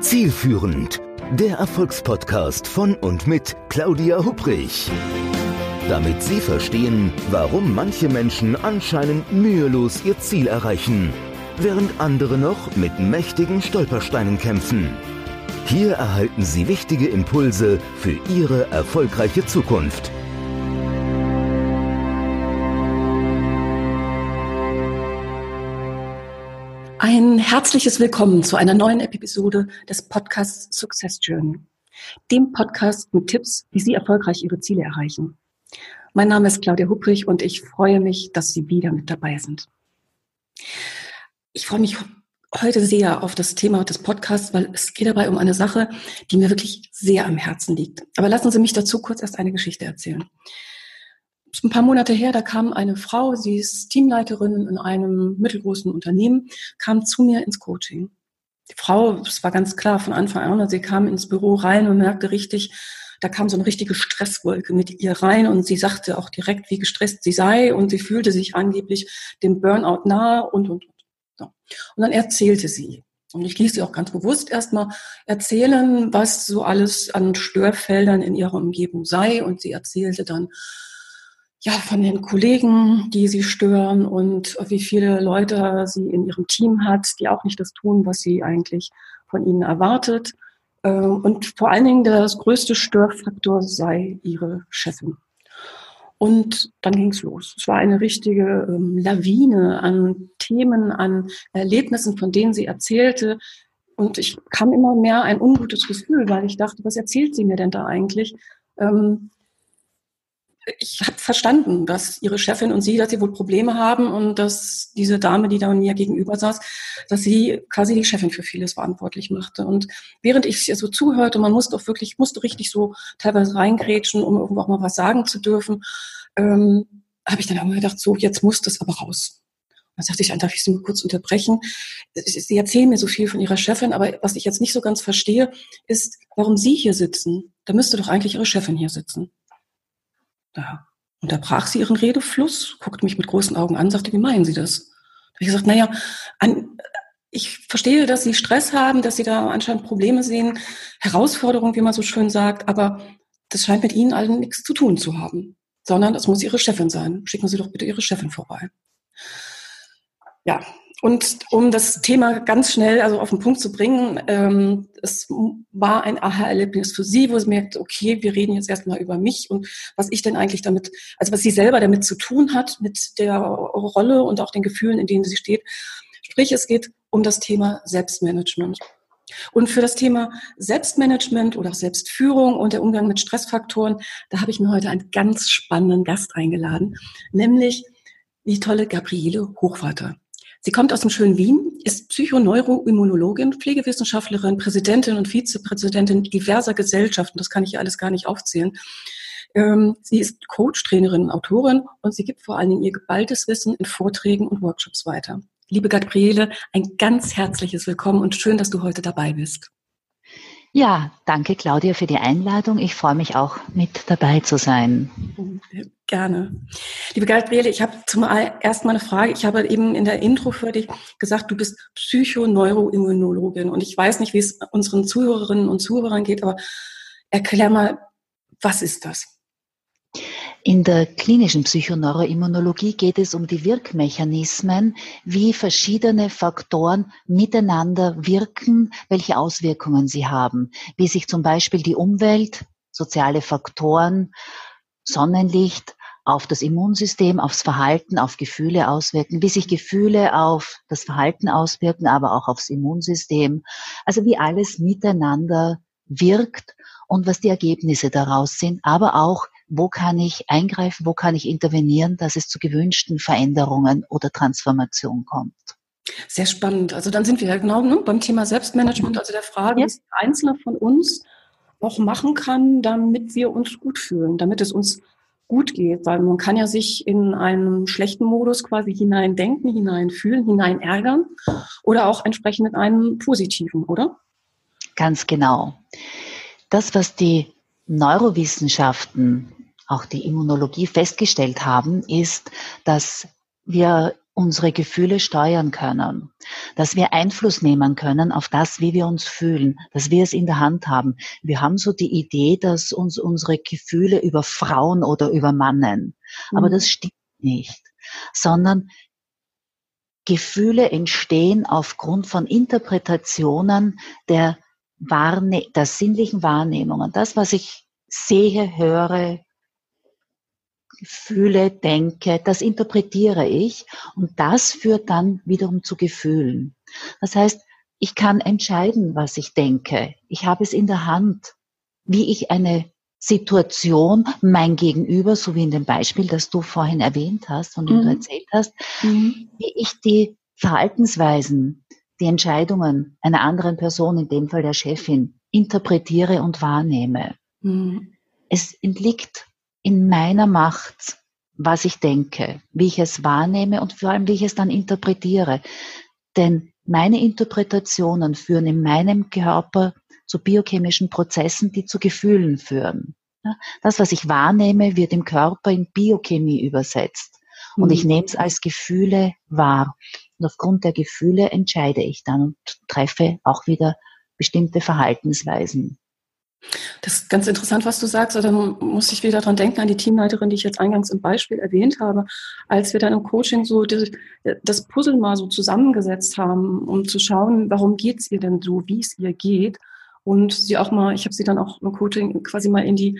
Zielführend, der Erfolgspodcast von und mit Claudia Hubrich. Damit Sie verstehen, warum manche Menschen anscheinend mühelos ihr Ziel erreichen, während andere noch mit mächtigen Stolpersteinen kämpfen. Hier erhalten Sie wichtige Impulse für Ihre erfolgreiche Zukunft. Ein herzliches Willkommen zu einer neuen Episode des Podcasts Success Journey, dem Podcast mit Tipps, wie Sie erfolgreich Ihre Ziele erreichen. Mein Name ist Claudia Hupprich und ich freue mich, dass Sie wieder mit dabei sind. Ich freue mich heute sehr auf das Thema des Podcasts, weil es geht dabei um eine Sache, die mir wirklich sehr am Herzen liegt. Aber lassen Sie mich dazu kurz erst eine Geschichte erzählen ein paar Monate her, da kam eine Frau, sie ist Teamleiterin in einem mittelgroßen Unternehmen, kam zu mir ins Coaching. Die Frau, das war ganz klar von Anfang an, sie kam ins Büro rein und merkte richtig, da kam so eine richtige Stresswolke mit ihr rein und sie sagte auch direkt, wie gestresst sie sei und sie fühlte sich angeblich dem Burnout nahe und, und, und. Und dann erzählte sie. Und ich ließ sie auch ganz bewusst erstmal erzählen, was so alles an Störfeldern in ihrer Umgebung sei. Und sie erzählte dann ja, von den Kollegen, die sie stören und wie viele Leute sie in ihrem Team hat, die auch nicht das tun, was sie eigentlich von ihnen erwartet. Ähm, und vor allen Dingen das größte Störfaktor sei ihre Chefin. Und dann ging's los. Es war eine richtige ähm, Lawine an Themen, an Erlebnissen, von denen sie erzählte. Und ich kam immer mehr ein ungutes Gefühl, weil ich dachte, was erzählt sie mir denn da eigentlich? Ähm, ich habe verstanden, dass ihre Chefin und sie, dass sie wohl Probleme haben und dass diese Dame, die da mir gegenüber saß, dass sie quasi die Chefin für vieles verantwortlich machte. Und während ich ihr so zuhörte, man musste auch wirklich, musste richtig so teilweise reingrätschen, um irgendwo auch mal was sagen zu dürfen, ähm, habe ich dann immer gedacht, so, jetzt muss das aber raus. Dann sagte ich, darf ich Sie kurz unterbrechen? Sie erzählen mir so viel von Ihrer Chefin, aber was ich jetzt nicht so ganz verstehe, ist, warum Sie hier sitzen. Da müsste doch eigentlich Ihre Chefin hier sitzen. Da unterbrach sie ihren Redefluss, guckte mich mit großen Augen an, sagte, wie meinen Sie das? Da habe ich gesagt, naja, an, ich verstehe, dass Sie Stress haben, dass Sie da anscheinend Probleme sehen, Herausforderungen, wie man so schön sagt, aber das scheint mit Ihnen allen nichts zu tun zu haben, sondern es muss Ihre Chefin sein. Schicken Sie doch bitte Ihre Chefin vorbei. Ja, und um das Thema ganz schnell also auf den Punkt zu bringen, ähm, es war ein Aha-Erlebnis für sie, wo sie merkt, okay, wir reden jetzt erstmal über mich und was ich denn eigentlich damit, also was sie selber damit zu tun hat, mit der Rolle und auch den Gefühlen, in denen sie steht. Sprich, es geht um das Thema Selbstmanagement. Und für das Thema Selbstmanagement oder auch Selbstführung und der Umgang mit Stressfaktoren, da habe ich mir heute einen ganz spannenden Gast eingeladen, nämlich die tolle Gabriele Hochvater. Sie kommt aus dem schönen Wien, ist Psychoneuroimmunologin, Pflegewissenschaftlerin, Präsidentin und Vizepräsidentin diverser Gesellschaften. Das kann ich hier alles gar nicht aufzählen. Ähm, sie ist Coach, Trainerin und Autorin und sie gibt vor allen Dingen ihr geballtes Wissen in Vorträgen und Workshops weiter. Liebe Gabriele, ein ganz herzliches Willkommen und schön, dass du heute dabei bist. Ja, danke Claudia für die Einladung. Ich freue mich auch mit dabei zu sein. Gerne. Liebe Gabriele, ich habe zum ersten Mal eine Frage. Ich habe eben in der Intro für dich gesagt, du bist Psychoneuroimmunologin und ich weiß nicht, wie es unseren Zuhörerinnen und Zuhörern geht, aber erklär mal, was ist das? In der klinischen Psychoneuroimmunologie geht es um die Wirkmechanismen, wie verschiedene Faktoren miteinander wirken, welche Auswirkungen sie haben, wie sich zum Beispiel die Umwelt, soziale Faktoren, Sonnenlicht auf das Immunsystem, aufs Verhalten, auf Gefühle auswirken, wie sich Gefühle auf das Verhalten auswirken, aber auch aufs Immunsystem. Also wie alles miteinander wirkt und was die Ergebnisse daraus sind, aber auch wo kann ich eingreifen, wo kann ich intervenieren, dass es zu gewünschten Veränderungen oder Transformation kommt. Sehr spannend. Also dann sind wir ja genau ne, beim Thema Selbstmanagement, also der Frage, ja. was der Einzelne von uns auch machen kann, damit wir uns gut fühlen, damit es uns gut geht. Weil man kann ja sich in einem schlechten Modus quasi hineindenken, hineinfühlen, hinein ärgern oder auch entsprechend in einem positiven, oder? Ganz genau. Das, was die Neurowissenschaften auch die Immunologie festgestellt haben, ist, dass wir unsere Gefühle steuern können, dass wir Einfluss nehmen können auf das, wie wir uns fühlen, dass wir es in der Hand haben. Wir haben so die Idee, dass uns unsere Gefühle über Frauen oder übermannen. Aber mhm. das stimmt nicht, sondern Gefühle entstehen aufgrund von Interpretationen der, Wahrne der sinnlichen Wahrnehmungen. Das, was ich sehe, höre, fühle, denke, das interpretiere ich und das führt dann wiederum zu Gefühlen. Das heißt, ich kann entscheiden, was ich denke. Ich habe es in der Hand, wie ich eine Situation, mein Gegenüber, so wie in dem Beispiel, das du vorhin erwähnt hast und mhm. du erzählt hast, mhm. wie ich die Verhaltensweisen, die Entscheidungen einer anderen Person, in dem Fall der Chefin, interpretiere und wahrnehme. Mhm. Es entliegt in meiner Macht, was ich denke, wie ich es wahrnehme und vor allem, wie ich es dann interpretiere. Denn meine Interpretationen führen in meinem Körper zu biochemischen Prozessen, die zu Gefühlen führen. Das, was ich wahrnehme, wird im Körper in Biochemie übersetzt. Und ich mhm. nehme es als Gefühle wahr. Und aufgrund der Gefühle entscheide ich dann und treffe auch wieder bestimmte Verhaltensweisen. Das ist ganz interessant, was du sagst. Da muss ich wieder dran denken an die Teamleiterin, die ich jetzt eingangs im Beispiel erwähnt habe, als wir dann im Coaching so das Puzzle mal so zusammengesetzt haben, um zu schauen, warum geht es ihr denn so, wie es ihr geht. Und sie auch mal, ich habe sie dann auch im Coaching quasi mal in die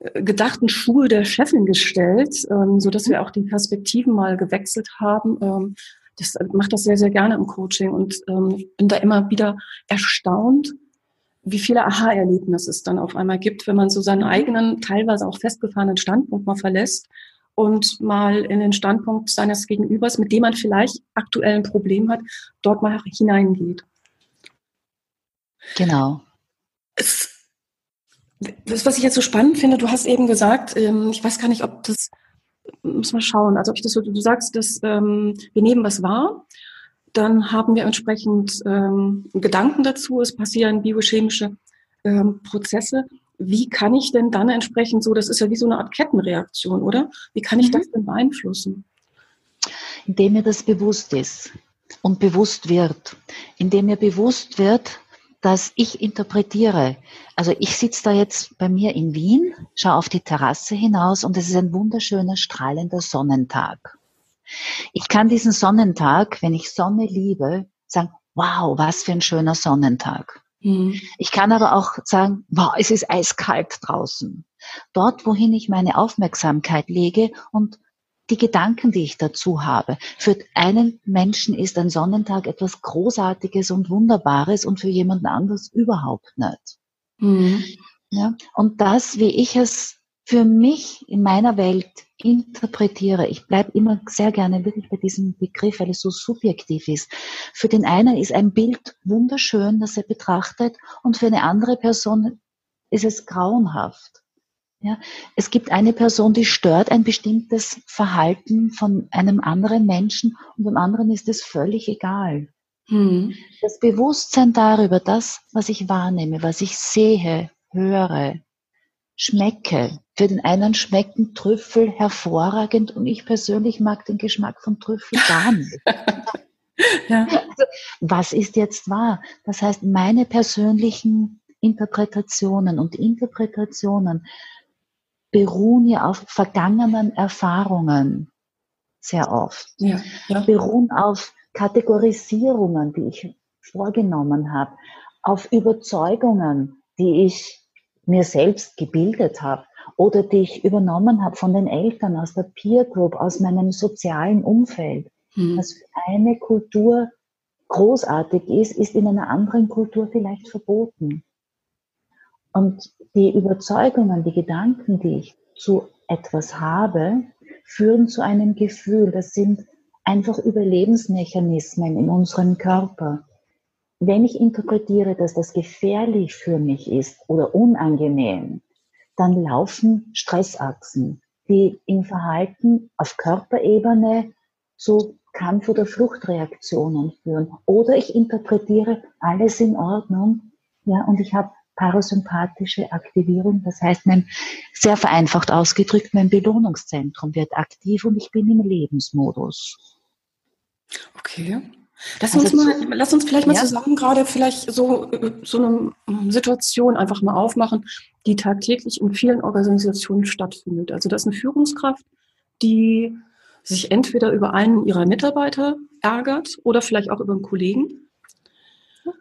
äh, gedachten Schuhe der Chefin gestellt, ähm, so dass wir auch die Perspektiven mal gewechselt haben. Ähm, das macht das sehr, sehr gerne im Coaching und ähm, bin da immer wieder erstaunt, wie viele Aha-Erlebnisse es dann auf einmal gibt, wenn man so seinen eigenen, teilweise auch festgefahrenen Standpunkt mal verlässt und mal in den Standpunkt seines Gegenübers, mit dem man vielleicht aktuell ein Problem hat, dort mal hineingeht. Genau. Es, das, was ich jetzt so spannend finde, du hast eben gesagt, ähm, ich weiß gar nicht, ob das, muss man schauen, also ob ich das so, du sagst, dass ähm, wir nehmen was wahr dann haben wir entsprechend ähm, Gedanken dazu. Es passieren biochemische ähm, Prozesse. Wie kann ich denn dann entsprechend so, das ist ja wie so eine Art Kettenreaktion, oder? Wie kann ich mhm. das denn beeinflussen? Indem mir das bewusst ist und bewusst wird. Indem mir bewusst wird, dass ich interpretiere. Also ich sitze da jetzt bei mir in Wien, schaue auf die Terrasse hinaus und es ist ein wunderschöner, strahlender Sonnentag. Ich kann diesen Sonnentag, wenn ich Sonne liebe, sagen, wow, was für ein schöner Sonnentag. Mhm. Ich kann aber auch sagen, wow, es ist eiskalt draußen. Dort, wohin ich meine Aufmerksamkeit lege und die Gedanken, die ich dazu habe. Für einen Menschen ist ein Sonnentag etwas Großartiges und Wunderbares und für jemanden anderes überhaupt nicht. Mhm. Ja, und das, wie ich es für mich in meiner Welt interpretiere. Ich bleibe immer sehr gerne wirklich bei diesem Begriff, weil es so subjektiv ist. Für den einen ist ein Bild wunderschön, das er betrachtet, und für eine andere Person ist es grauenhaft. Ja, es gibt eine Person, die stört ein bestimmtes Verhalten von einem anderen Menschen und dem anderen ist es völlig egal. Hm. Das Bewusstsein darüber, das, was ich wahrnehme, was ich sehe, höre, schmecke. Für den einen schmecken Trüffel hervorragend und ich persönlich mag den Geschmack von Trüffel gar nicht. ja. also, was ist jetzt wahr? Das heißt, meine persönlichen Interpretationen und Interpretationen beruhen ja auf vergangenen Erfahrungen sehr oft. Ja, ja. Beruhen auf Kategorisierungen, die ich vorgenommen habe, auf Überzeugungen, die ich mir selbst gebildet habe oder die ich übernommen habe von den Eltern, aus der Peer Group, aus meinem sozialen Umfeld. Mhm. Was für eine Kultur großartig ist, ist in einer anderen Kultur vielleicht verboten. Und die Überzeugungen, die Gedanken, die ich zu etwas habe, führen zu einem Gefühl. Das sind einfach Überlebensmechanismen in unserem Körper wenn ich interpretiere, dass das gefährlich für mich ist oder unangenehm, dann laufen Stressachsen, die im Verhalten auf Körperebene zu Kampf- oder Fluchtreaktionen führen. Oder ich interpretiere alles in Ordnung, ja, und ich habe parasympathische Aktivierung. Das heißt, mein, sehr vereinfacht ausgedrückt, mein Belohnungszentrum wird aktiv und ich bin im Lebensmodus. Okay. Lass uns, also mal, lass uns vielleicht mal ja. zusammen gerade vielleicht so, so eine Situation einfach mal aufmachen, die tagtäglich in vielen Organisationen stattfindet. Also das ist eine Führungskraft, die sich entweder über einen ihrer Mitarbeiter ärgert oder vielleicht auch über einen Kollegen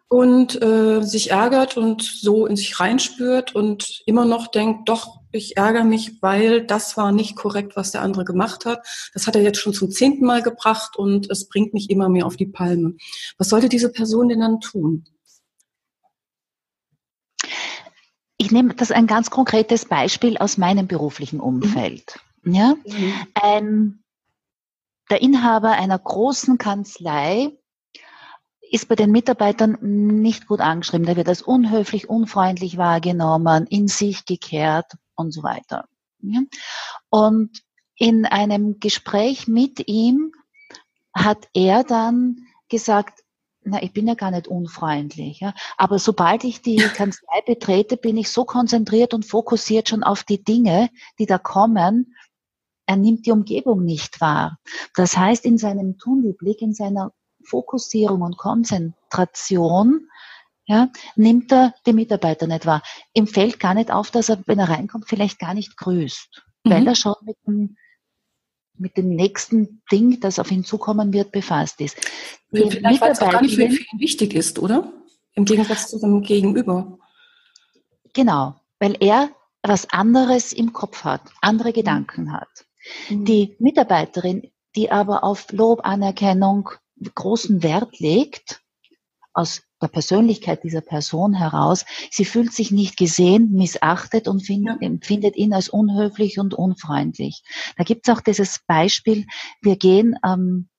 und äh, sich ärgert und so in sich reinspürt und immer noch denkt, doch, ich ärgere mich, weil das war nicht korrekt, was der andere gemacht hat. Das hat er jetzt schon zum zehnten Mal gebracht und es bringt mich immer mehr auf die Palme. Was sollte diese Person denn dann tun? Ich nehme das ein ganz konkretes Beispiel aus meinem beruflichen Umfeld. Mhm. Ja? Mhm. Ein, der Inhaber einer großen Kanzlei ist bei den Mitarbeitern nicht gut angeschrieben. Der wird als unhöflich, unfreundlich wahrgenommen, in sich gekehrt und so weiter. Und in einem Gespräch mit ihm hat er dann gesagt, na, ich bin ja gar nicht unfreundlich, ja. Aber sobald ich die Kanzlei betrete, bin ich so konzentriert und fokussiert schon auf die Dinge, die da kommen. Er nimmt die Umgebung nicht wahr. Das heißt, in seinem Tunnelblick, in seiner Fokussierung und Konzentration, ja, nimmt er die Mitarbeiter nicht wahr. Ihm fällt gar nicht auf, dass er, wenn er reinkommt, vielleicht gar nicht grüßt, mhm. weil er schon mit dem, mit dem nächsten Ding, das auf ihn zukommen wird, befasst ist. Die vielleicht, weil es auch gar nicht für ihn wichtig ist, oder? Im Gegensatz zu dem Gegenüber. Genau, weil er was anderes im Kopf hat, andere Gedanken hat. Mhm. Die Mitarbeiterin, die aber auf Lob, Anerkennung, großen Wert legt, aus der Persönlichkeit dieser Person heraus, sie fühlt sich nicht gesehen, missachtet und find, ja. empfindet ihn als unhöflich und unfreundlich. Da gibt es auch dieses Beispiel, wir gehen am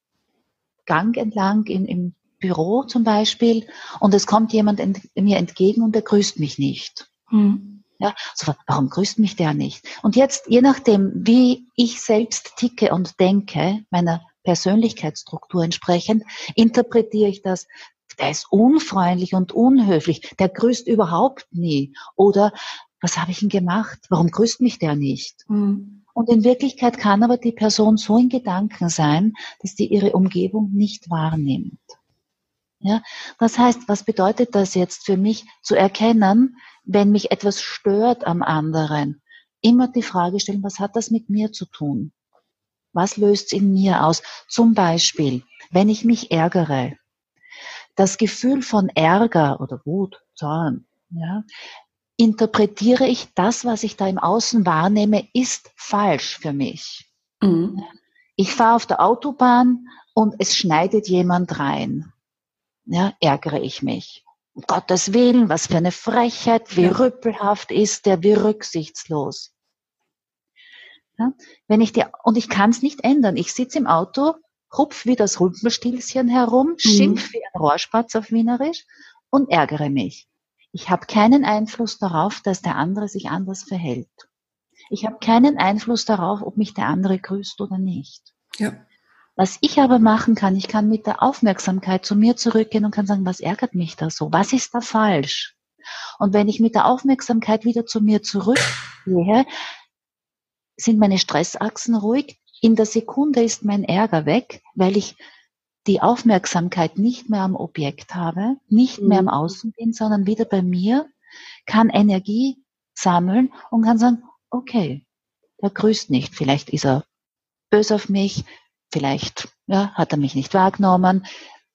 Gang entlang in, im Büro zum Beispiel und es kommt jemand ent, mir entgegen und er grüßt mich nicht. Hm. Ja, so, warum grüßt mich der nicht? Und jetzt, je nachdem, wie ich selbst ticke und denke, meiner Persönlichkeitsstruktur entsprechend, interpretiere ich das, der ist unfreundlich und unhöflich, der grüßt überhaupt nie. Oder was habe ich denn gemacht? Warum grüßt mich der nicht? Mhm. Und in Wirklichkeit kann aber die Person so in Gedanken sein, dass die ihre Umgebung nicht wahrnimmt. Ja, das heißt, was bedeutet das jetzt für mich zu erkennen, wenn mich etwas stört am anderen? Immer die Frage stellen, was hat das mit mir zu tun? Was löst es in mir aus? Zum Beispiel, wenn ich mich ärgere. Das Gefühl von Ärger oder Wut, Zorn, ja, interpretiere ich das, was ich da im Außen wahrnehme, ist falsch für mich. Mhm. Ich fahre auf der Autobahn und es schneidet jemand rein. Ja, ärgere ich mich. Um Gottes Willen, was für eine Frechheit, wie rüppelhaft ist der, wie rücksichtslos. Ja? Wenn ich dir, und ich kann es nicht ändern. Ich sitze im Auto, rupf wie das Rumpelstilzchen herum, mhm. schimpf wie ein Rohrspatz auf Wienerisch und ärgere mich. Ich habe keinen Einfluss darauf, dass der andere sich anders verhält. Ich habe keinen Einfluss darauf, ob mich der andere grüßt oder nicht. Ja. Was ich aber machen kann, ich kann mit der Aufmerksamkeit zu mir zurückgehen und kann sagen, was ärgert mich da so? Was ist da falsch? Und wenn ich mit der Aufmerksamkeit wieder zu mir zurückgehe, sind meine Stressachsen ruhig. In der Sekunde ist mein Ärger weg, weil ich die Aufmerksamkeit nicht mehr am Objekt habe, nicht mehr am mhm. Außen bin, sondern wieder bei mir, kann Energie sammeln und kann sagen, okay, er grüßt nicht. Vielleicht ist er böse auf mich, vielleicht ja, hat er mich nicht wahrgenommen,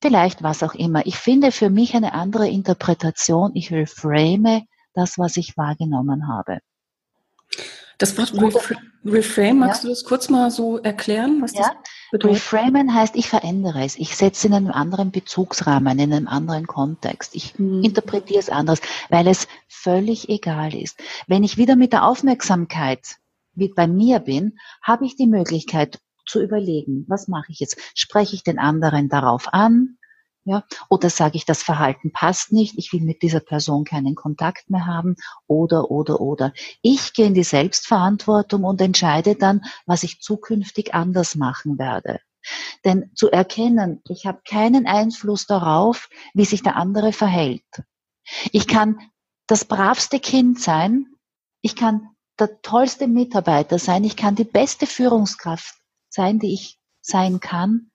vielleicht was auch immer. Ich finde für mich eine andere Interpretation. Ich reframe das, was ich wahrgenommen habe. Das Wort Ref Reframe, magst ja. du das kurz mal so erklären, was ja. das bedeutet? Reframen heißt, ich verändere es. Ich setze in einem anderen Bezugsrahmen, in einem anderen Kontext. Ich hm. interpretiere es anders, weil es völlig egal ist. Wenn ich wieder mit der Aufmerksamkeit wie bei mir bin, habe ich die Möglichkeit zu überlegen, was mache ich jetzt? Spreche ich den anderen darauf an? Ja, oder sage ich, das Verhalten passt nicht, ich will mit dieser Person keinen Kontakt mehr haben, oder, oder, oder. Ich gehe in die Selbstverantwortung und entscheide dann, was ich zukünftig anders machen werde. Denn zu erkennen, ich habe keinen Einfluss darauf, wie sich der andere verhält. Ich kann das bravste Kind sein, ich kann der tollste Mitarbeiter sein, ich kann die beste Führungskraft sein, die ich sein kann,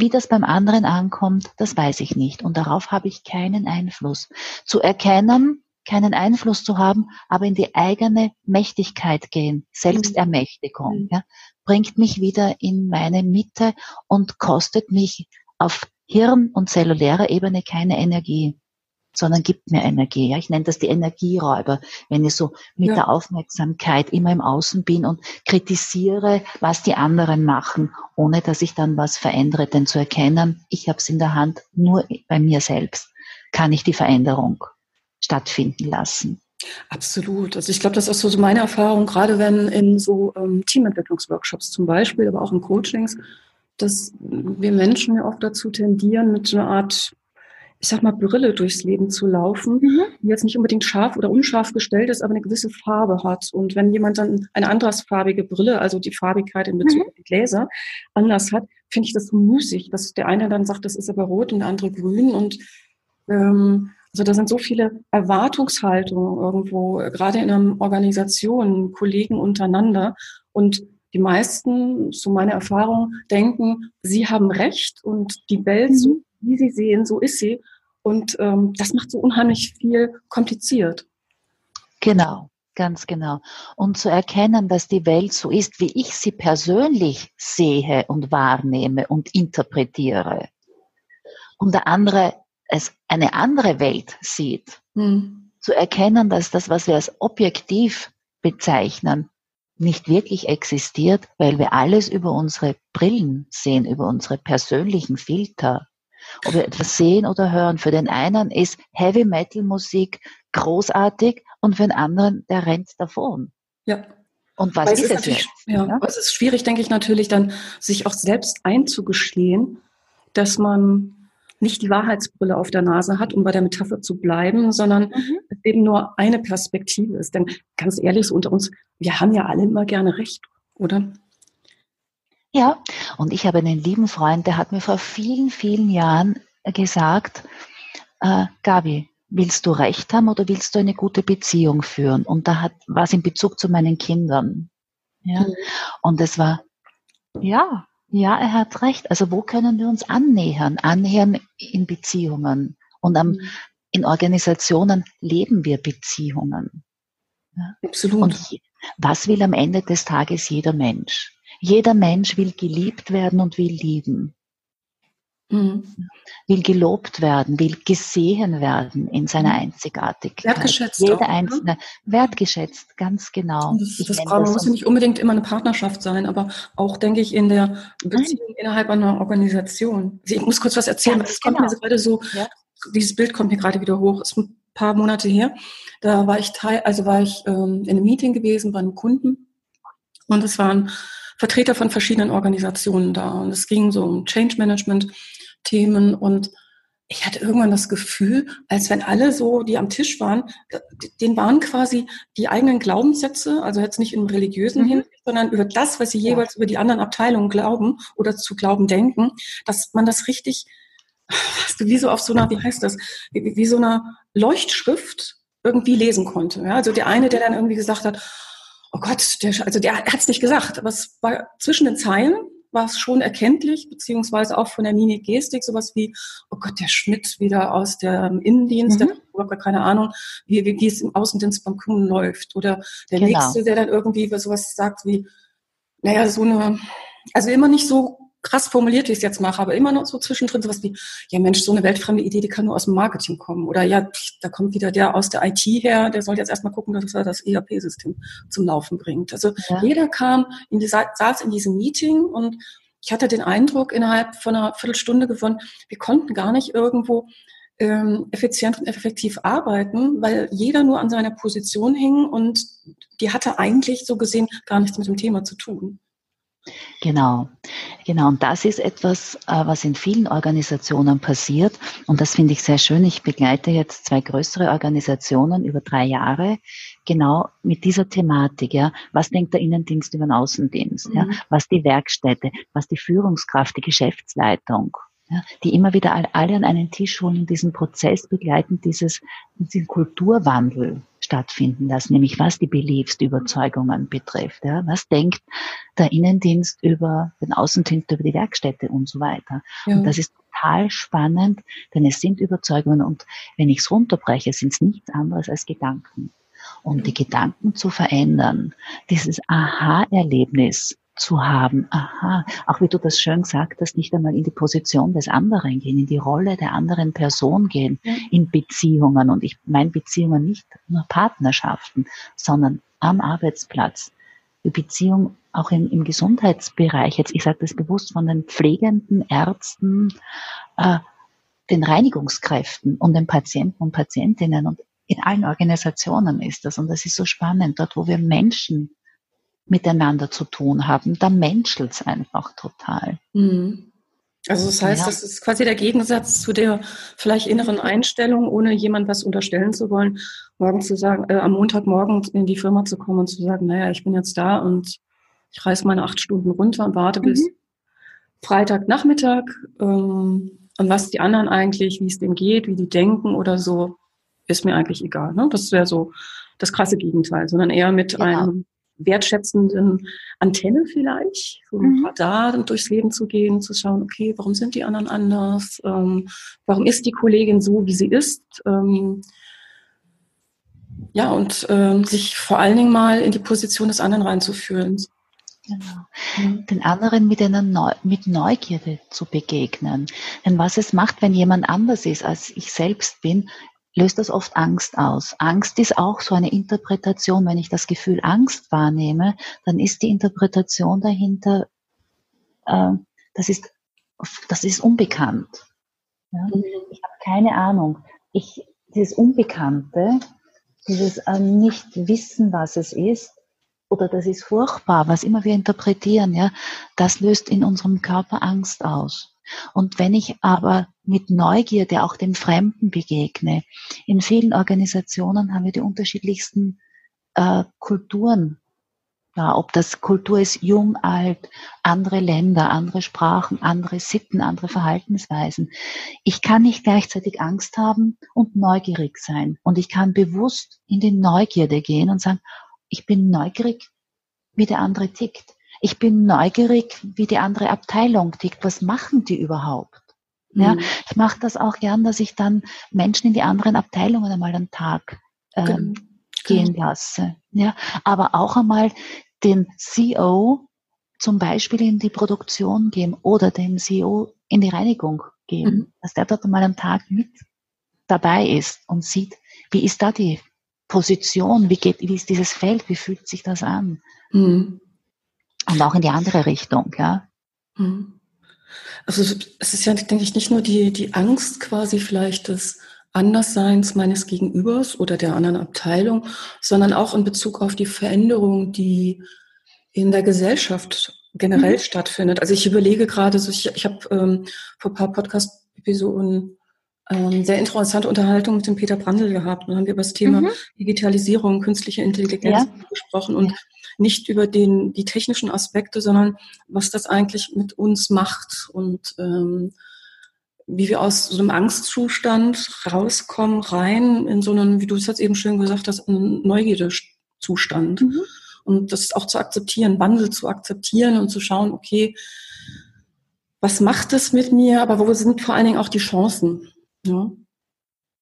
Wie das beim anderen ankommt, das weiß ich nicht. Und darauf habe ich keinen Einfluss. Zu erkennen, keinen Einfluss zu haben, aber in die eigene Mächtigkeit gehen, Selbstermächtigung, mhm. ja, bringt mich wieder in meine Mitte und kostet mich auf Hirn- und zellulärer Ebene keine Energie, sondern gibt mir Energie. Ja, ich nenne das die Energieräuber, wenn ich so mit ja. der Aufmerksamkeit immer im Außen bin und kritisiere, was die anderen machen, ohne dass ich dann was verändere. Denn zu erkennen, ich habe es in der Hand, nur bei mir selbst kann ich die Veränderung stattfinden lassen. Absolut. Also ich glaube, das ist so meine Erfahrung, gerade wenn in so ähm, Teamentwicklungsworkshops zum Beispiel, aber auch in Coachings, dass wir Menschen ja oft dazu tendieren, mit so einer Art, ich sag mal, Brille durchs Leben zu laufen, mhm. die jetzt nicht unbedingt scharf oder unscharf gestellt ist, aber eine gewisse Farbe hat. Und wenn jemand dann eine andersfarbige Brille, also die Farbigkeit in Bezug mhm. auf die Gläser, anders hat, finde ich das so müßig, dass der eine dann sagt, das ist aber rot und der andere grün und ähm, also da sind so viele Erwartungshaltungen irgendwo, gerade in einer Organisation, Kollegen untereinander. Und die meisten, so meine Erfahrung, denken, sie haben Recht und die Welt, so mhm. Wie sie sehen, so ist sie. Und ähm, das macht so unheimlich viel kompliziert. Genau, ganz genau. Und zu erkennen, dass die Welt so ist, wie ich sie persönlich sehe und wahrnehme und interpretiere. Und der andere es eine andere Welt sieht, hm. zu erkennen, dass das, was wir als objektiv bezeichnen, nicht wirklich existiert, weil wir alles über unsere Brillen sehen, über unsere persönlichen Filter. Ob wir etwas sehen oder hören. Für den einen ist Heavy Metal Musik großartig und für den anderen, der rennt davon. Ja. Und was ist es jetzt? Ja, ja? es ist schwierig, denke ich natürlich dann, sich auch selbst einzugestehen, dass man nicht die Wahrheitsbrille auf der Nase hat, um bei der Metapher zu bleiben, sondern mhm. eben nur eine Perspektive ist. Denn ganz ehrlich, so unter uns, wir haben ja alle immer gerne recht, oder? Ja, und ich habe einen lieben Freund, der hat mir vor vielen, vielen Jahren gesagt, äh, Gabi, willst du Recht haben oder willst du eine gute Beziehung führen? Und da hat was in Bezug zu meinen Kindern. Ja, mhm. und es war, ja, ja, er hat recht. Also wo können wir uns annähern? Annähern in Beziehungen. Und am, mhm. in Organisationen leben wir Beziehungen. Ja? Absolut. Und was will am Ende des Tages jeder Mensch? Jeder Mensch will geliebt werden und will lieben. Mhm. Will gelobt werden, will gesehen werden in seiner mhm. Einzigartigkeit. Wertgeschätzt. Jeder auch, ne? einzelne, ne? wertgeschätzt, ganz genau. Das, das das muss ja nicht unbedingt immer eine Partnerschaft sein, aber auch, denke ich, in der Beziehung Nein. innerhalb einer Organisation. Ich muss kurz was erzählen, weil es kommt genau. mir gerade so, ja. dieses Bild kommt mir gerade wieder hoch. Es ist ein paar Monate her. Da war ich Teil, also war ich ähm, in einem Meeting gewesen bei einem Kunden und es waren Vertreter von verschiedenen Organisationen da und es ging so um Change Management Themen und ich hatte irgendwann das Gefühl, als wenn alle so, die am Tisch waren, denen waren quasi die eigenen Glaubenssätze, also jetzt nicht im religiösen mhm. Hinsicht, sondern über das, was sie jeweils ja. über die anderen Abteilungen glauben oder zu glauben denken, dass man das richtig, wie so auf so einer, wie heißt das, wie, wie so einer Leuchtschrift irgendwie lesen konnte. Ja, also der eine, der dann irgendwie gesagt hat, oh Gott, der, also der hat es nicht gesagt, aber es war zwischen den Zeilen war es schon erkenntlich, beziehungsweise auch von der Mimik Gestik, sowas wie, oh Gott, der Schmidt wieder aus dem Innendienst, mhm. der hat überhaupt keine Ahnung, wie, wie, wie es im Außendienst beim Kunden läuft. Oder der genau. Nächste, der dann irgendwie sowas sagt wie, naja, so eine, also immer nicht so krass formuliert, wie ich es jetzt mache, aber immer noch so zwischendrin sowas wie, ja Mensch, so eine weltfremde Idee, die kann nur aus dem Marketing kommen. Oder ja, da kommt wieder der aus der IT her, der soll jetzt erstmal gucken, dass er das ERP-System zum Laufen bringt. Also ja. jeder kam in die, saß in diesem Meeting und ich hatte den Eindruck innerhalb von einer Viertelstunde gewonnen, wir konnten gar nicht irgendwo ähm, effizient und effektiv arbeiten, weil jeder nur an seiner Position hing und die hatte eigentlich so gesehen gar nichts mit dem Thema zu tun. Genau, genau. Und das ist etwas, äh, was in vielen Organisationen passiert. Und das finde ich sehr schön. Ich begleite jetzt zwei größere Organisationen über drei Jahre, genau mit dieser Thematik. Ja, was denkt der Innendienst über den Außendienst? Mhm. Ja, was die Werkstätte, was die Führungskraft, die Geschäftsleitung. Ja, die immer wieder alle an einen Tisch holen und diesen Prozess begleiten, dieses, diesen Kulturwandel stattfinden lassen, nämlich was die Beliefs, die Überzeugungen betrifft. Ja. Was denkt der Innendienst über den Außendienst, über die Werkstätte und so weiter. Ja. Und das ist total spannend, denn es sind Überzeugungen und wenn ich es runterbreche, sind es nichts anderes als Gedanken. Und die Gedanken zu verändern, dieses Aha-Erlebnis zu haben, aha, auch wie du das schön gesagt hast, nicht einmal in die Position des anderen gehen, in die Rolle der anderen Person gehen, ja. in Beziehungen. Und ich meine Beziehungen nicht nur Partnerschaften, sondern am Arbeitsplatz. Die Beziehung auch im, im Gesundheitsbereich, jetzt ich sage das bewusst von den pflegenden Ärzten, äh, den Reinigungskräften und den Patienten und Patientinnen und in allen Organisationen ist das. Und das ist so spannend, dort wo wir Menschen miteinander zu tun haben, da menschelt es einfach total. Mhm. Also das heißt, ja. das ist quasi der Gegensatz zu der vielleicht inneren Einstellung, ohne jemand was unterstellen zu wollen, morgen zu sagen, äh, am Montagmorgen in die Firma zu kommen und zu sagen, naja, ich bin jetzt da und ich reiß meine acht Stunden runter und warte mhm. bis Freitagnachmittag ähm, und was die anderen eigentlich, wie es denen geht, wie die denken oder so, ist mir eigentlich egal. Ne? Das wäre so das krasse Gegenteil, sondern eher mit ja. einem wertschätzenden Antenne vielleicht, so ein mhm. Radar durchs Leben zu gehen, zu schauen, okay, warum sind die anderen anders? Ähm, warum ist die Kollegin so, wie sie ist? Ähm, ja, und ähm, sich vor allen Dingen mal in die Position des anderen reinzufühlen. Genau. Mhm. Den anderen mit einer Neu mit Neugierde zu begegnen. Denn was es macht, wenn jemand anders ist, als ich selbst bin, löst das oft Angst aus. Angst ist auch so eine Interpretation. Wenn ich das Gefühl Angst wahrnehme, dann ist die Interpretation dahinter, äh, das ist, das ist unbekannt. Ja? Mhm. Ich habe keine Ahnung. Ich, dieses Unbekannte, dieses äh, Nicht-Wissen, was es ist, oder das ist furchtbar, was immer wir interpretieren, ja, das löst in unserem Körper Angst aus. Und wenn ich aber mit Neugierde auch dem Fremden begegne, in vielen Organisationen haben wir die unterschiedlichsten äh, Kulturen. Ja, ob das Kultur ist jung, alt, andere Länder, andere Sprachen, andere Sitten, andere Verhaltensweisen. Ich kann nicht gleichzeitig Angst haben und neugierig sein. Und ich kann bewusst in die Neugierde gehen und sagen, ich bin neugierig, wie der andere tickt. Ich bin neugierig, wie die andere Abteilung tickt. Was machen die überhaupt? Ja, mhm. ich mache das auch gern, dass ich dann Menschen in die anderen Abteilungen einmal einen Tag ähm, genau. gehen lasse. Ja, aber auch einmal den CEO zum Beispiel in die Produktion geben oder den CEO in die Reinigung geben, mhm. dass der dort einmal einen Tag mit dabei ist und sieht, wie ist da die Position, wie geht, wie ist dieses Feld, wie fühlt sich das an? Mhm. Und auch in die andere Richtung, ja. Mhm. Also es ist ja, denke ich, nicht nur die, die Angst quasi vielleicht des Andersseins meines Gegenübers oder der anderen Abteilung, sondern auch in Bezug auf die Veränderung, die in der Gesellschaft generell mhm. stattfindet. Also ich überlege gerade, so ich, ich habe ähm, vor ein paar Podcast-Episoden ähm, sehr interessante Unterhaltung mit dem Peter Brandl gehabt und haben wir über das Thema mhm. Digitalisierung, künstliche Intelligenz ja. gesprochen und nicht über den, die technischen Aspekte, sondern was das eigentlich mit uns macht und ähm, wie wir aus so einem Angstzustand rauskommen, rein in so einen, wie du es jetzt eben schön gesagt hast, einen Neugierdezustand. Mhm. Und das auch zu akzeptieren, Wandel zu akzeptieren und zu schauen, okay, was macht es mit mir, aber wo sind vor allen Dingen auch die Chancen? Ja.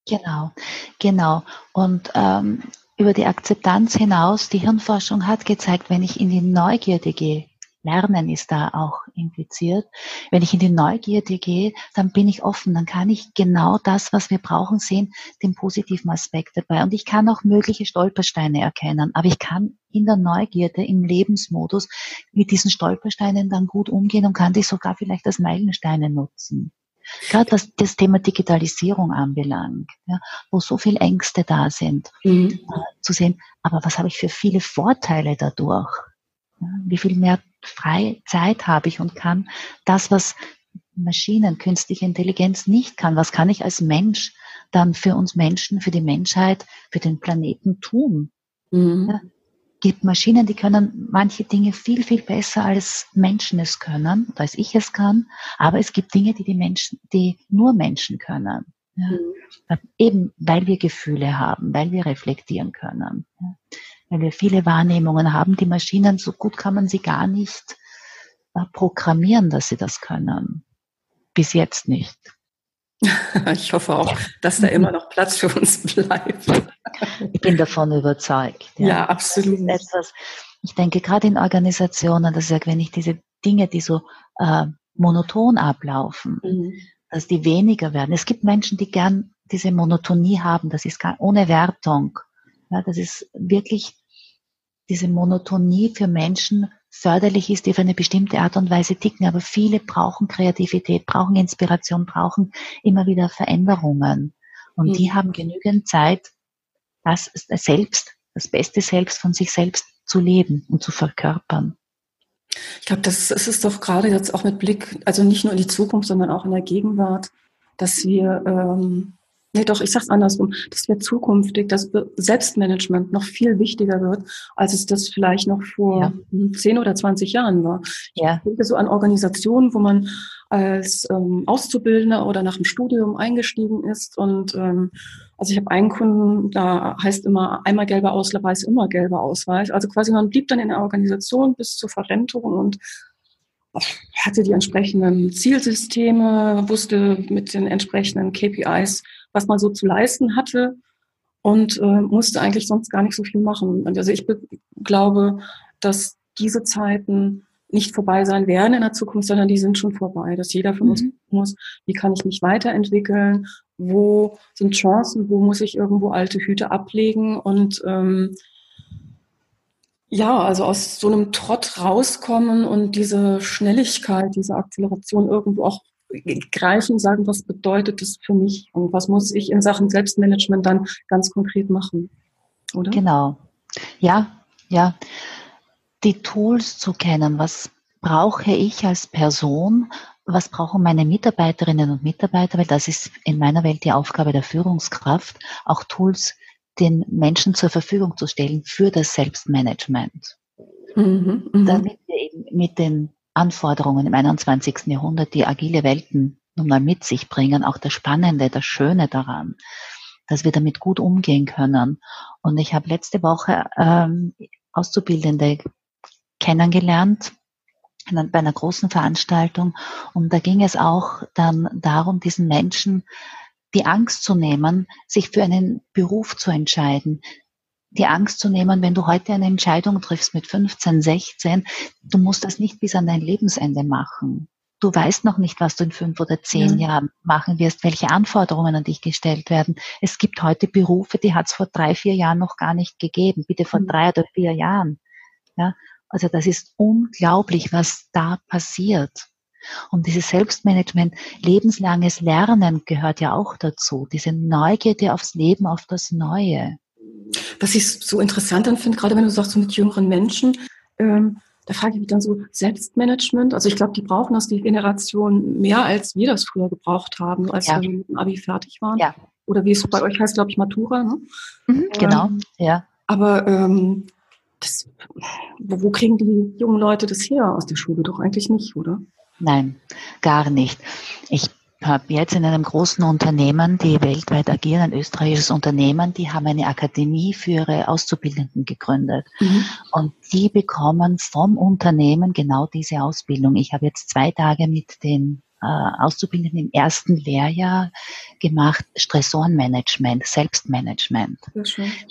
Genau, genau. Und ähm, über die Akzeptanz hinaus, die Hirnforschung hat gezeigt, wenn ich in die Neugierde gehe, Lernen ist da auch impliziert. Wenn ich in die Neugierde gehe, dann bin ich offen, dann kann ich genau das, was wir brauchen, sehen, den positiven Aspekt dabei. Und ich kann auch mögliche Stolpersteine erkennen, aber ich kann in der Neugierde, im Lebensmodus mit diesen Stolpersteinen dann gut umgehen und kann die sogar vielleicht als Meilensteine nutzen. Gerade was das Thema Digitalisierung anbelangt, ja, wo so viele Ängste da sind, mhm. äh, zu sehen, aber was habe ich für viele Vorteile dadurch? Ja, wie viel mehr freie Zeit habe ich und kann das, was Maschinen, künstliche Intelligenz nicht kann, was kann ich als Mensch dann für uns Menschen, für die Menschheit, für den Planeten tun? Mhm. Ja, gibt Maschinen, die können manche Dinge viel, viel besser als Menschen es können, als ich es kann. Aber es gibt Dinge, die die Menschen, die nur Menschen können. Ja? Mhm. Eben weil wir Gefühle haben, weil wir reflektieren können. Ja? Weil wir viele Wahrnehmungen haben. Die Maschinen, so gut kann man sie gar nicht äh, programmieren, dass sie das können. Bis jetzt nicht. Ich hoffe auch, dass da immer noch Platz für uns bleibt. Ich bin davon überzeugt. Ja, ja absolut. etwas, ich denke gerade in Organisationen, dass ich wenn ich diese Dinge, die so äh, monoton ablaufen, mhm. dass die weniger werden. Es gibt Menschen, die gern diese Monotonie haben. Das ist gar, ohne Wertung. Ja, das ist wirklich diese Monotonie für Menschen förderlich ist, die auf eine bestimmte Art und Weise ticken. Aber viele brauchen Kreativität, brauchen Inspiration, brauchen immer wieder Veränderungen. Und mhm. die haben genügend Zeit, das selbst, das beste Selbst von sich selbst zu leben und zu verkörpern. Ich glaube, das, das ist doch gerade jetzt auch mit Blick, also nicht nur in die Zukunft, sondern auch in der Gegenwart, dass wir ähm, Nee, doch, ich sag's andersrum, dass wir zukünftig das Selbstmanagement noch viel wichtiger wird, als es das vielleicht noch vor ja. 10 oder 20 Jahren war. Ja. Ich denke so an Organisationen, wo man als ähm, Auszubildender oder nach dem Studium eingestiegen ist. Und ähm, also ich habe einen Kunden, da heißt immer einmal gelber Ausweis, immer gelber Ausweis. Also quasi man blieb dann in der Organisation bis zur Verrentung und hatte die entsprechenden Zielsysteme, wusste mit den entsprechenden KPIs, was man so zu leisten hatte und äh, musste eigentlich sonst gar nicht so viel machen. Also ich glaube, dass diese Zeiten nicht vorbei sein werden in der Zukunft, sondern die sind schon vorbei, dass jeder von mhm. uns muss, wie kann ich mich weiterentwickeln, wo sind Chancen, wo muss ich irgendwo alte Hüte ablegen und ähm, ja, also aus so einem Trott rauskommen und diese Schnelligkeit, diese Akzeleration irgendwo auch greifen, sagen, was bedeutet das für mich und was muss ich in Sachen Selbstmanagement dann ganz konkret machen, oder? Genau. Ja, ja. Die Tools zu kennen, was brauche ich als Person, was brauchen meine Mitarbeiterinnen und Mitarbeiter, weil das ist in meiner Welt die Aufgabe der Führungskraft, auch Tools den Menschen zur Verfügung zu stellen für das Selbstmanagement. Mhm, mh. Damit wir eben mit den Anforderungen im 21. Jahrhundert, die agile Welten nun mal mit sich bringen, auch das Spannende, das Schöne daran, dass wir damit gut umgehen können. Und ich habe letzte Woche ähm, Auszubildende kennengelernt bei einer großen Veranstaltung und da ging es auch dann darum, diesen Menschen die Angst zu nehmen, sich für einen Beruf zu entscheiden, die Angst zu nehmen, wenn du heute eine Entscheidung triffst mit 15, 16, du musst das nicht bis an dein Lebensende machen. Du weißt noch nicht, was du in fünf oder zehn ja. Jahren machen wirst, welche Anforderungen an dich gestellt werden. Es gibt heute Berufe, die hat es vor drei, vier Jahren noch gar nicht gegeben. Bitte vor mhm. drei oder vier Jahren. Ja, also das ist unglaublich, was da passiert. Und dieses Selbstmanagement, lebenslanges Lernen gehört ja auch dazu. Diese Neugierde aufs Leben, auf das Neue. Was ich so interessant dann finde, gerade wenn du sagst, so mit jüngeren Menschen, ähm, da frage ich mich dann so, Selbstmanagement, also ich glaube, die brauchen das, die Generation, mehr als wir das früher gebraucht haben, als ja. wir mit dem Abi fertig waren. Ja. Oder wie es bei euch heißt, glaube ich, Matura. Ne? Mhm, genau, ähm, ja. Aber ähm, das, wo kriegen die jungen Leute das her aus der Schule? Doch eigentlich nicht, oder? Nein, gar nicht. Ich habe jetzt in einem großen Unternehmen, die weltweit agieren, ein österreichisches Unternehmen, die haben eine Akademie für ihre Auszubildenden gegründet. Mhm. Und die bekommen vom Unternehmen genau diese Ausbildung. Ich habe jetzt zwei Tage mit den äh, Auszubildenden im ersten Lehrjahr gemacht, Stressorenmanagement, Selbstmanagement.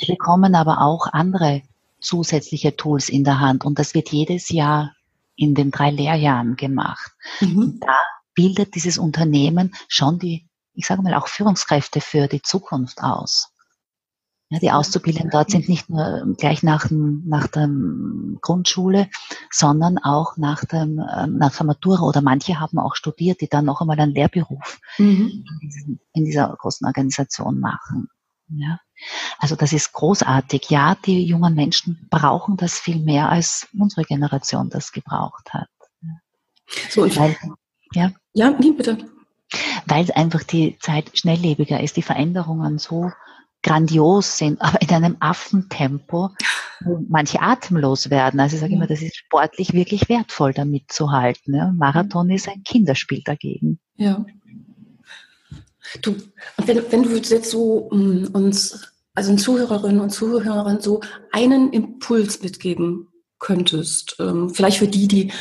Die bekommen aber auch andere zusätzliche Tools in der Hand und das wird jedes Jahr in den drei Lehrjahren gemacht. Mhm. Da bildet dieses Unternehmen schon die, ich sage mal, auch Führungskräfte für die Zukunft aus. Ja, die Auszubildenden dort sind nicht nur gleich nach, dem, nach der Grundschule, sondern auch nach, dem, ähm, nach der Matura oder manche haben auch studiert, die dann noch einmal einen Lehrberuf mhm. in dieser großen Organisation machen. Ja. Also das ist großartig. Ja, die jungen Menschen brauchen das viel mehr, als unsere Generation das gebraucht hat. So, Weil, ja. Ja, bitte. Weil einfach die Zeit schnelllebiger ist, die Veränderungen so grandios sind, aber in einem Affentempo, wo manche atemlos werden. Also ich sage immer, das ist sportlich wirklich wertvoll, damit zu halten. Marathon ist ein Kinderspiel dagegen. Ja. Du, wenn, wenn du jetzt so um, uns, also den Zuhörerinnen und Zuhörern so einen Impuls mitgeben könntest, ähm, vielleicht für die, die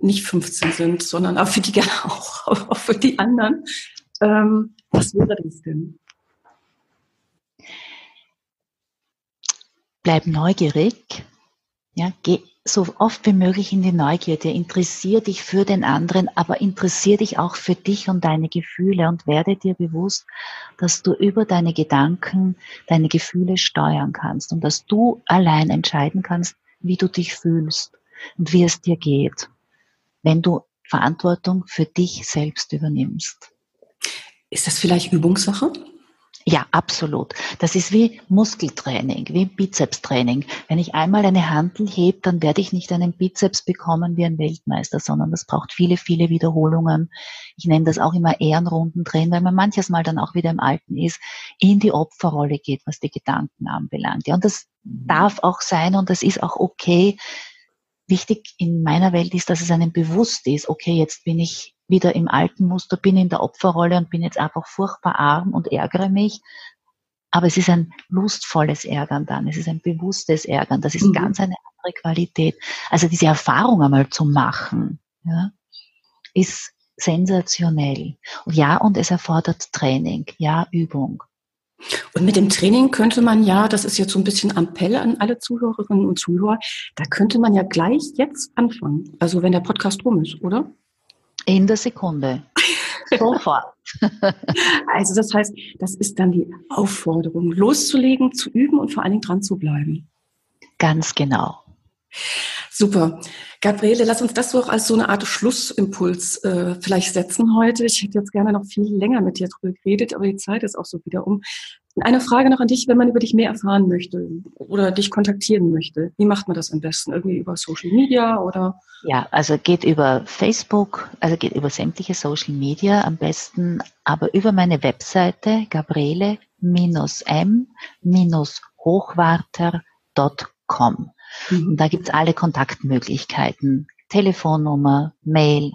nicht 15 sind, sondern auch für die gerne auch, auch für die anderen, ähm, was wäre das denn? Bleib neugierig, ja, geh so oft wie möglich in die Neugierde. Interessier dich für den anderen, aber interessier dich auch für dich und deine Gefühle und werde dir bewusst, dass du über deine Gedanken deine Gefühle steuern kannst und dass du allein entscheiden kannst, wie du dich fühlst und wie es dir geht, wenn du Verantwortung für dich selbst übernimmst. Ist das vielleicht Übungssache? Ja, absolut. Das ist wie Muskeltraining, wie Bizepstraining. Wenn ich einmal eine Handel hebe, dann werde ich nicht einen Bizeps bekommen wie ein Weltmeister, sondern das braucht viele, viele Wiederholungen. Ich nenne das auch immer Ehrenrunden drehen, weil man manches Mal dann auch wieder im Alten ist, in die Opferrolle geht, was die Gedanken anbelangt. Ja, und das darf auch sein und das ist auch okay. Wichtig in meiner Welt ist, dass es einem bewusst ist, okay, jetzt bin ich wieder im alten Muster, bin in der Opferrolle und bin jetzt einfach furchtbar arm und ärgere mich. Aber es ist ein lustvolles Ärgern dann, es ist ein bewusstes Ärgern, das ist mhm. ganz eine andere Qualität. Also diese Erfahrung einmal zu machen, ja, ist sensationell. Und ja, und es erfordert Training, ja, Übung. Und mit dem Training könnte man ja, das ist jetzt so ein bisschen Appell an alle Zuhörerinnen und Zuhörer, da könnte man ja gleich jetzt anfangen. Also wenn der Podcast rum ist, oder? In der Sekunde. Sofort. also das heißt, das ist dann die Aufforderung, loszulegen, zu üben und vor allen Dingen dran zu bleiben. Ganz genau. Super. Gabriele, lass uns das doch als so eine Art Schlussimpuls äh, vielleicht setzen heute. Ich hätte jetzt gerne noch viel länger mit dir drüber geredet, aber die Zeit ist auch so wieder um. Eine Frage noch an dich, wenn man über dich mehr erfahren möchte oder dich kontaktieren möchte. Wie macht man das am besten? Irgendwie über Social Media oder? Ja, also geht über Facebook, also geht über sämtliche Social Media am besten, aber über meine Webseite gabriele-m-hochwarter.com. Mhm. Und da gibt's alle Kontaktmöglichkeiten. Telefonnummer, Mail,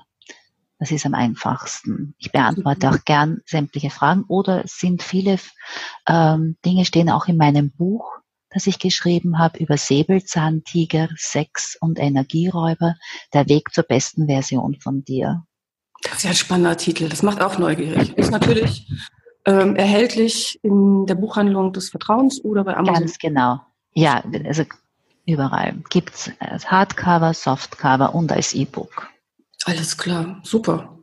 das ist am einfachsten. Ich beantworte auch gern sämtliche Fragen oder es sind viele ähm, Dinge stehen auch in meinem Buch, das ich geschrieben habe über Säbelzahntiger, Sex und Energieräuber, der Weg zur besten Version von dir. Das ist ja ein spannender Titel. Das macht auch neugierig. Ist natürlich ähm, erhältlich in der Buchhandlung des Vertrauens oder bei Amazon. Ganz genau. Ja, also überall gibt's als Hardcover, Softcover und als E-Book. Alles klar, super.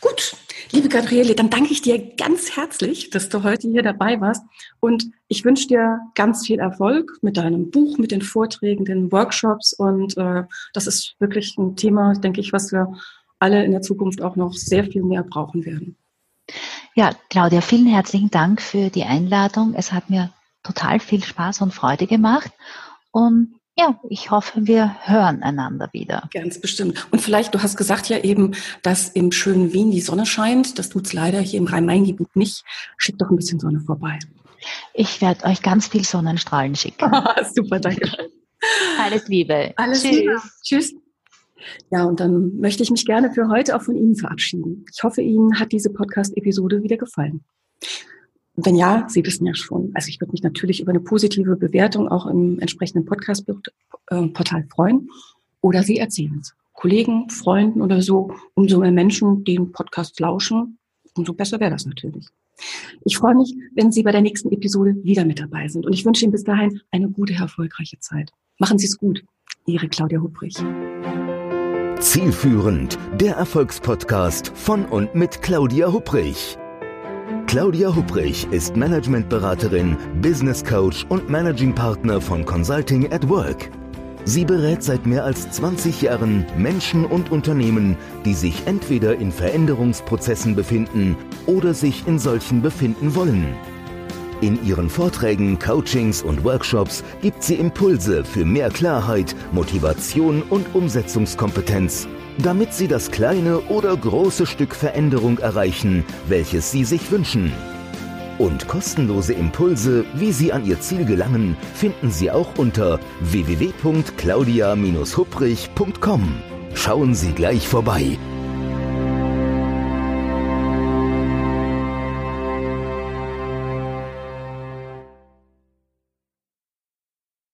Gut, liebe Gabriele, dann danke ich dir ganz herzlich, dass du heute hier dabei warst. Und ich wünsche dir ganz viel Erfolg mit deinem Buch, mit den Vorträgen, den Workshops. Und äh, das ist wirklich ein Thema, denke ich, was wir alle in der Zukunft auch noch sehr viel mehr brauchen werden. Ja, Claudia, vielen herzlichen Dank für die Einladung. Es hat mir total viel Spaß und Freude gemacht. Und ja, ich hoffe, wir hören einander wieder. Ganz bestimmt. Und vielleicht, du hast gesagt ja eben, dass im schönen Wien die Sonne scheint. Das tut's leider hier im Rhein-Main-Gebiet nicht. Schickt doch ein bisschen Sonne vorbei. Ich werde euch ganz viel Sonnenstrahlen schicken. Super, danke. Alles Liebe. Alles Tschüss. Liebe. Tschüss. Ja, und dann möchte ich mich gerne für heute auch von Ihnen verabschieden. Ich hoffe, Ihnen hat diese Podcast-Episode wieder gefallen. Wenn ja, Sie wissen ja schon. Also ich würde mich natürlich über eine positive Bewertung auch im entsprechenden Podcast-Portal äh, freuen. Oder Sie erzählen es. Kollegen, Freunden oder so. Umso mehr Menschen den Podcast lauschen, umso besser wäre das natürlich. Ich freue mich, wenn Sie bei der nächsten Episode wieder mit dabei sind. Und ich wünsche Ihnen bis dahin eine gute, erfolgreiche Zeit. Machen Sie es gut. Ihre Claudia Hubrich. Zielführend, der Erfolgspodcast von und mit Claudia Hubrich. Claudia Hubrich ist Managementberaterin, Business Coach und Managing Partner von Consulting at Work. Sie berät seit mehr als 20 Jahren Menschen und Unternehmen, die sich entweder in Veränderungsprozessen befinden oder sich in solchen befinden wollen. In ihren Vorträgen, Coachings und Workshops gibt sie Impulse für mehr Klarheit, Motivation und Umsetzungskompetenz damit Sie das kleine oder große Stück Veränderung erreichen, welches Sie sich wünschen. Und kostenlose Impulse, wie Sie an Ihr Ziel gelangen, finden Sie auch unter www.claudia-hupprich.com. Schauen Sie gleich vorbei.